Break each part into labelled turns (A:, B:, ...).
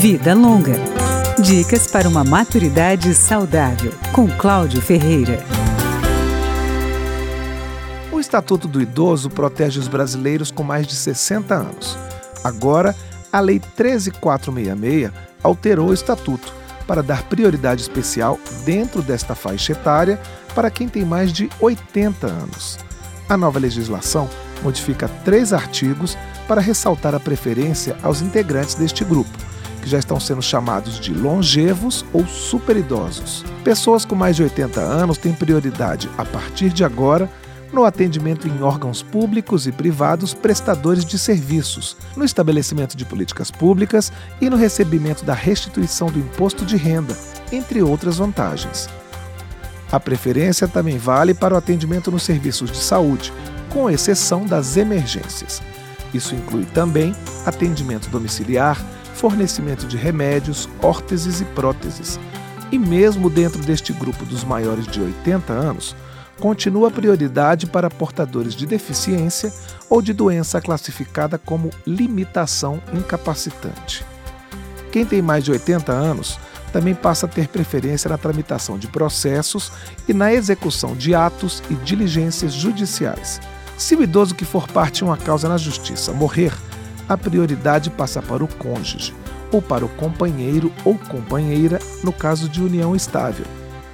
A: Vida Longa. Dicas para uma maturidade saudável, com Cláudio Ferreira.
B: O Estatuto do Idoso protege os brasileiros com mais de 60 anos. Agora, a Lei 13466 alterou o Estatuto para dar prioridade especial dentro desta faixa etária para quem tem mais de 80 anos. A nova legislação modifica três artigos para ressaltar a preferência aos integrantes deste grupo que já estão sendo chamados de longevos ou superidosos. Pessoas com mais de 80 anos têm prioridade, a partir de agora, no atendimento em órgãos públicos e privados prestadores de serviços, no estabelecimento de políticas públicas e no recebimento da restituição do imposto de renda, entre outras vantagens. A preferência também vale para o atendimento nos serviços de saúde, com exceção das emergências. Isso inclui também atendimento domiciliar, fornecimento de remédios, órteses e próteses. E mesmo dentro deste grupo dos maiores de 80 anos, continua a prioridade para portadores de deficiência ou de doença classificada como limitação incapacitante. Quem tem mais de 80 anos também passa a ter preferência na tramitação de processos e na execução de atos e diligências judiciais. Se o idoso que for parte de uma causa na justiça morrer, a prioridade passa para o cônjuge ou para o companheiro ou companheira no caso de união estável.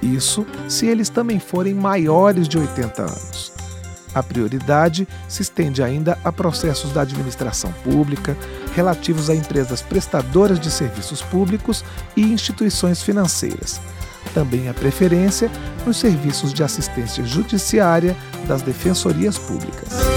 B: Isso se eles também forem maiores de 80 anos. A prioridade se estende ainda a processos da administração pública relativos a empresas prestadoras de serviços públicos e instituições financeiras. Também a preferência nos serviços de assistência judiciária das defensorias públicas.